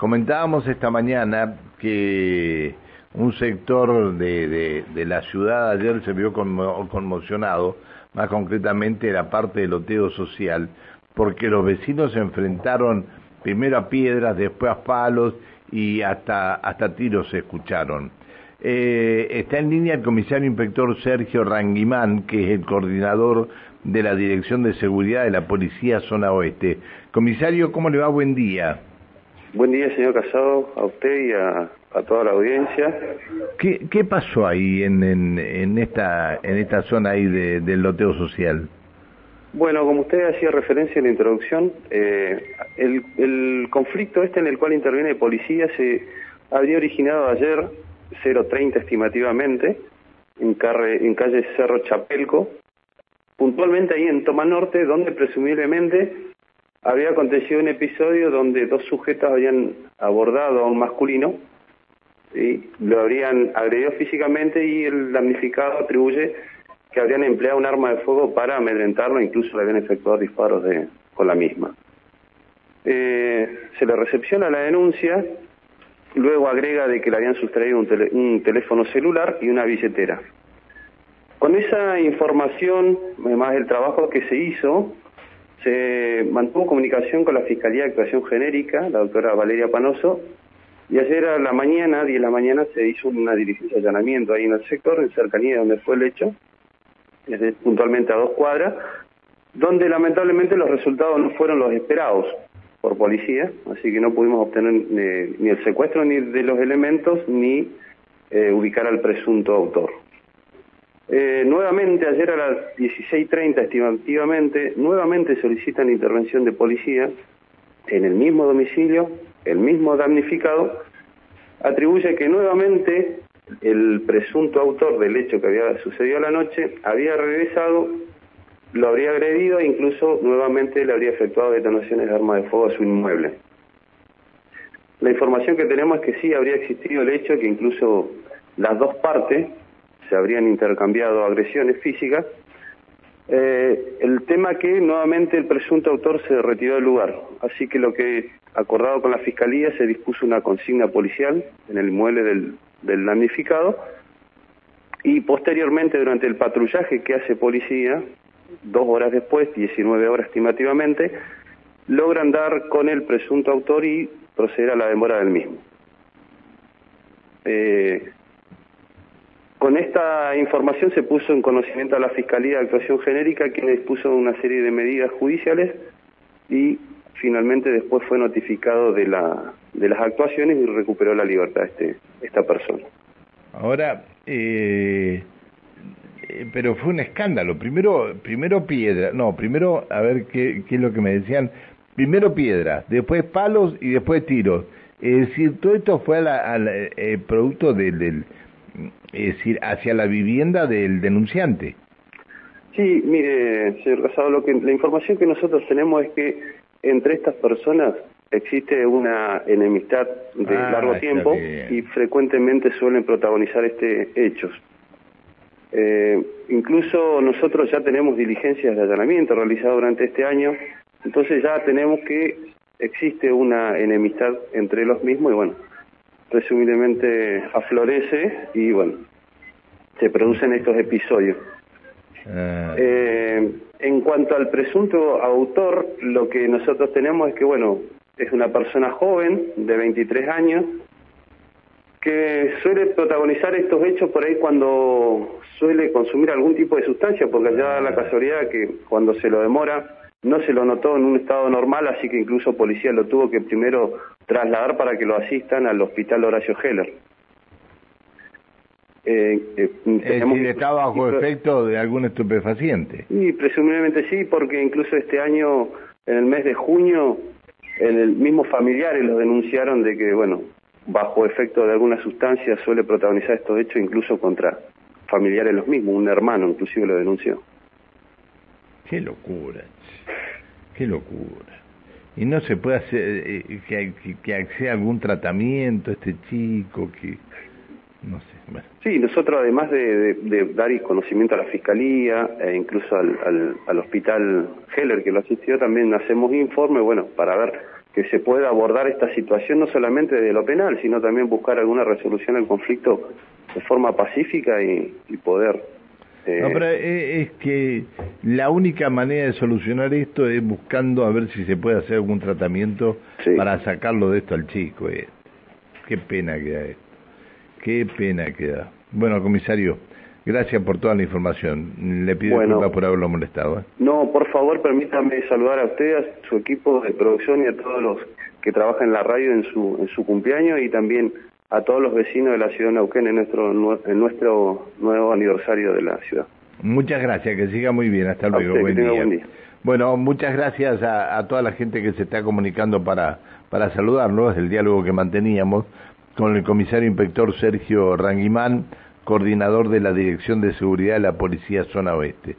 Comentábamos esta mañana que un sector de, la ciudad ayer se vio conmocionado, más concretamente la parte del loteo social, porque los vecinos se enfrentaron primero a piedras, después a palos y hasta, hasta tiros se escucharon. Eh, está en línea el comisario inspector Sergio Ranguimán, que es el coordinador de la Dirección de Seguridad de la Policía Zona Oeste. Comisario, ¿cómo le va? Buen día. Buen día, señor Casado, a usted y a, toda la audiencia. ¿Qué, qué pasó ahí en, en, esta, en esta zona ahí del loteo social? Bueno, como usted hacía referencia en la introducción, eh, el, el conflicto este en el cual interviene policía se habría originado ayer 0.30 estimativamente, en, en calle Cerro Chapelco, puntualmente ahí en Toma Norte, donde presumiblemente había acontecido un episodio donde dos sujetos habían abordado a un masculino y lo habrían agredido físicamente y el damnificado atribuye que habrían empleado un arma de fuego para amedrentarlo, incluso le habían efectuado disparos con la misma. Eh, se le recepciona la denuncia Luego agrega de que le habían sustraído un, teléfono celular y una billetera. Con esa información, además del trabajo que se hizo, se mantuvo comunicación con la Fiscalía de Actuación Genérica, la doctora Valeria Panoso, y ayer a la mañana, 10 de la mañana, se hizo una diligencia de allanamiento ahí en el sector, en cercanía de donde fue el hecho, puntualmente a dos cuadras, donde lamentablemente los resultados no fueron los esperados por policía, así que no pudimos obtener eh, ni el secuestro ni de los elementos ni eh, ubicar al presunto autor. Eh, nuevamente, ayer a las 16.30 estimativamente, nuevamente solicitan intervención de policía en el mismo domicilio, el mismo damnificado, atribuye que nuevamente el presunto autor del hecho que había sucedido la noche había regresado lo habría agredido e incluso nuevamente le habría efectuado detonaciones de arma de fuego a su inmueble. La información que tenemos es que sí habría existido el hecho que incluso las dos partes se habrían intercambiado agresiones físicas. Eh, el tema que nuevamente el presunto autor se retiró del lugar, así que lo que acordado con la fiscalía se dispuso una consigna policial en el inmueble del, damnificado y posteriormente durante el patrullaje que hace policía dos horas después, 19 horas estimativamente, logran dar con el presunto autor y proceder a la demora del mismo. Eh, con esta información se puso en conocimiento a la Fiscalía de Actuación Genérica, quien dispuso una serie de medidas judiciales y finalmente después fue notificado de, la, de las actuaciones y recuperó la libertad este, esta persona. Ahora, eh, eh, pero fue un escándalo. Primero, primero piedra, no, primero, a ver qué, qué es lo que me decían. Primero piedra, después palos y después tiros. Es decir, todo esto fue al eh, producto del, es decir, hacia la vivienda del denunciante. Sí, mire, señor Casado, lo que, la información que nosotros tenemos es que entre estas personas existe una enemistad de ah, largo tiempo y frecuentemente suelen protagonizar este hechos. Eh, incluso nosotros ya tenemos diligencias de allanamiento realizadas durante este año, entonces ya tenemos que existe una enemistad entre los mismos y bueno, presumiblemente aflorece y bueno, se producen estos episodios. Ah. Eh, en cuanto al presunto autor, lo que nosotros tenemos es que bueno, es una persona joven de 23 años, que suele protagonizar estos hechos por ahí cuando suele consumir algún tipo de sustancia, porque ya la casualidad que cuando se lo demora no se lo notó en un estado normal, así que incluso policía lo tuvo que primero trasladar para que lo asistan al hospital Horacio Heller. Eh, eh, estaba bajo efecto de algún estupefaciente. Y presumiblemente sí, porque incluso este año, en el mes de junio, el mismo familiares lo denunciaron de que, bueno, bajo efecto de alguna sustancia suele protagonizar estos hechos incluso contra familiares los mismos, un hermano inclusive lo denunció. Qué locura, qué locura. Y no se puede hacer eh, que, que, acceda algún tratamiento este chico, que no sé. Sí, nosotros además de, dar conocimiento a la fiscalía e incluso al, al, al hospital Heller que lo asistió, también hacemos informe, bueno, para ver que se pueda abordar esta situación no solamente de lo penal, sino también buscar alguna resolución al conflicto de forma pacífica y, poder... Eh, no, pero es que la única manera de solucionar esto es buscando a ver si se puede hacer algún tratamiento para sacarlo de esto al chico. Eh. Qué pena queda esto. Qué pena queda. Bueno, comisario, gracias por toda la información. Le pido disculpas por haberlo molestado. ¿eh? No, por favor, permítame saludar a usted, a su equipo de producción y a todos los que trabajan en la radio en su, en su cumpleaños y también a todos los vecinos de la ciudad de Neuquén en nuestro, en nuestro nuevo aniversario de la ciudad. Muchas gracias, que siga muy bien. Hasta luego. buen, día. Bueno, muchas gracias a, toda la gente que se está comunicando para, para saludarnos, el diálogo que manteníamos con el comisario inspector Sergio Ranguimán, coordinador de la Dirección de Seguridad de la Policía Zona Oeste.